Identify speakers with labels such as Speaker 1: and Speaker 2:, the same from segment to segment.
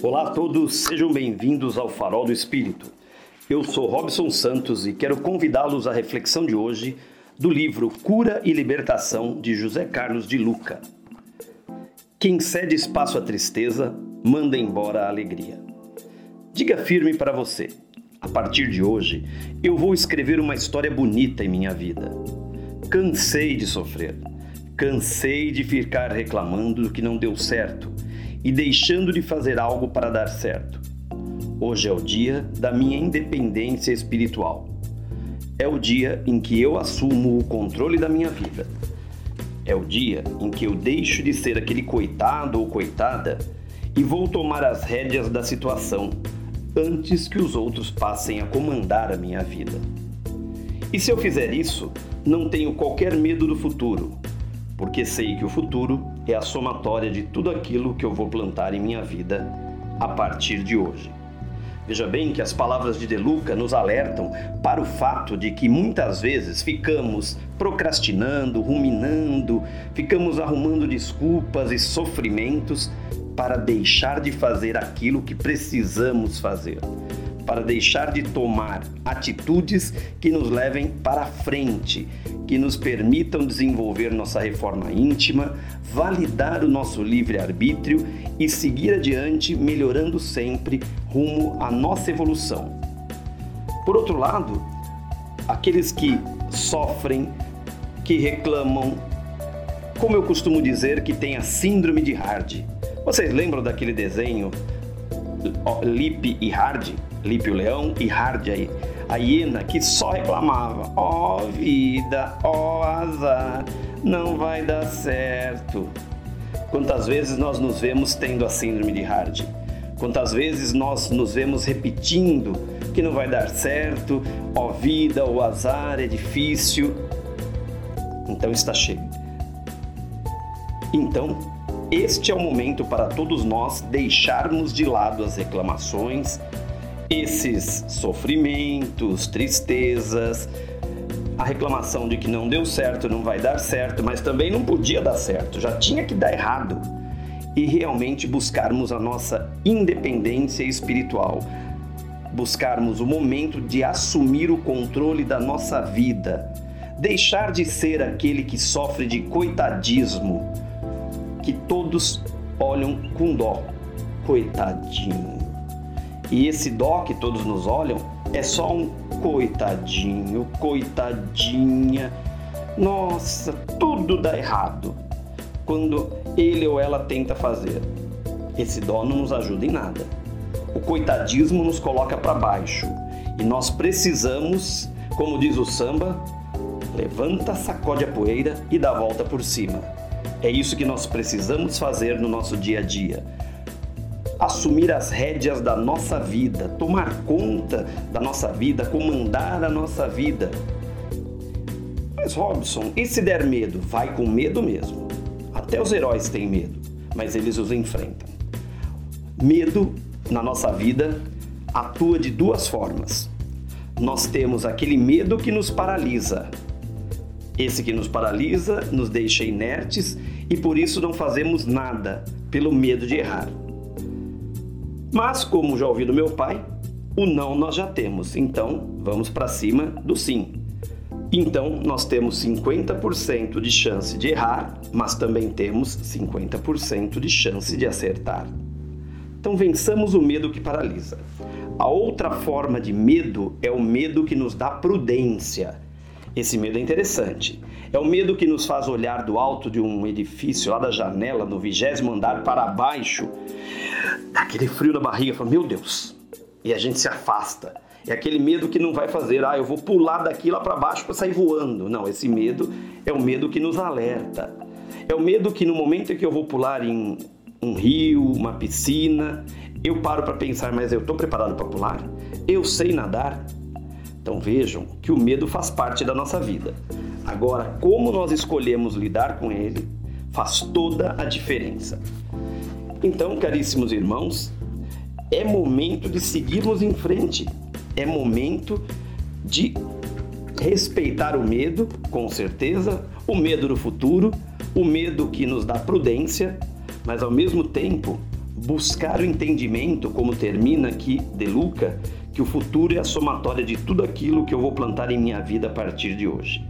Speaker 1: Olá a todos, sejam bem-vindos ao Farol do Espírito. Eu sou Robson Santos e quero convidá-los à reflexão de hoje do livro Cura e Libertação de José Carlos de Luca. Quem cede espaço à tristeza, manda embora a alegria. Diga firme para você: a partir de hoje, eu vou escrever uma história bonita em minha vida. Cansei de sofrer, cansei de ficar reclamando do que não deu certo e deixando de fazer algo para dar certo. Hoje é o dia da minha independência espiritual. É o dia em que eu assumo o controle da minha vida. É o dia em que eu deixo de ser aquele coitado ou coitada e vou tomar as rédeas da situação antes que os outros passem a comandar a minha vida. E se eu fizer isso, não tenho qualquer medo do futuro, porque sei que o futuro é a somatória de tudo aquilo que eu vou plantar em minha vida a partir de hoje. Veja bem que as palavras de De Luca nos alertam para o fato de que muitas vezes ficamos procrastinando, ruminando, ficamos arrumando desculpas e sofrimentos para deixar de fazer aquilo que precisamos fazer para deixar de tomar atitudes que nos levem para frente, que nos permitam desenvolver nossa reforma íntima, validar o nosso livre-arbítrio e seguir adiante, melhorando sempre rumo à nossa evolução. Por outro lado, aqueles que sofrem, que reclamam, como eu costumo dizer, que tem a síndrome de Hard. Vocês lembram daquele desenho Lip e Hard? Lípio Leão e Hard a hiena que só reclamava: Ó oh, vida, ó oh, azar, não vai dar certo. Quantas vezes nós nos vemos tendo a síndrome de Hard? Quantas vezes nós nos vemos repetindo que não vai dar certo, ó oh, vida, o azar é difícil. Então está cheio. Então, este é o momento para todos nós deixarmos de lado as reclamações, esses sofrimentos, tristezas, a reclamação de que não deu certo, não vai dar certo, mas também não podia dar certo, já tinha que dar errado. E realmente buscarmos a nossa independência espiritual, buscarmos o momento de assumir o controle da nossa vida, deixar de ser aquele que sofre de coitadismo, que todos olham com dó. Coitadinho e esse dó que todos nos olham é só um coitadinho, coitadinha. Nossa, tudo dá errado quando ele ou ela tenta fazer. Esse dó não nos ajuda em nada. O coitadismo nos coloca para baixo e nós precisamos, como diz o samba, levanta, sacode a poeira e dá a volta por cima. É isso que nós precisamos fazer no nosso dia a dia assumir as rédeas da nossa vida, tomar conta da nossa vida, comandar a nossa vida. Mas Robson, e se der medo? Vai com medo mesmo. Até os heróis têm medo, mas eles os enfrentam. Medo na nossa vida atua de duas formas. Nós temos aquele medo que nos paralisa. Esse que nos paralisa nos deixa inertes e por isso não fazemos nada, pelo medo de errar. Mas, como já ouvi do meu pai, o não nós já temos, então vamos para cima do sim. Então, nós temos 50% de chance de errar, mas também temos 50% de chance de acertar. Então, vençamos o medo que paralisa. A outra forma de medo é o medo que nos dá prudência. Esse medo é interessante. É o medo que nos faz olhar do alto de um edifício, lá da janela, no vigésimo andar para baixo, aquele frio na barriga, fala, meu Deus, e a gente se afasta. É aquele medo que não vai fazer, ah, eu vou pular daqui lá para baixo para sair voando. Não, esse medo é o medo que nos alerta. É o medo que no momento em que eu vou pular em um rio, uma piscina, eu paro para pensar, mas eu estou preparado para pular? Eu sei nadar? Então vejam que o medo faz parte da nossa vida. Agora, como nós escolhemos lidar com ele faz toda a diferença. Então, caríssimos irmãos, é momento de seguirmos em frente. É momento de respeitar o medo, com certeza, o medo do futuro, o medo que nos dá prudência, mas ao mesmo tempo buscar o entendimento, como termina aqui De Luca, que o futuro é a somatória de tudo aquilo que eu vou plantar em minha vida a partir de hoje.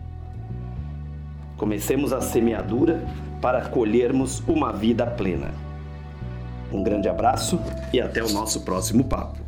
Speaker 1: Comecemos a semeadura para colhermos uma vida plena. Um grande abraço e até o nosso próximo papo.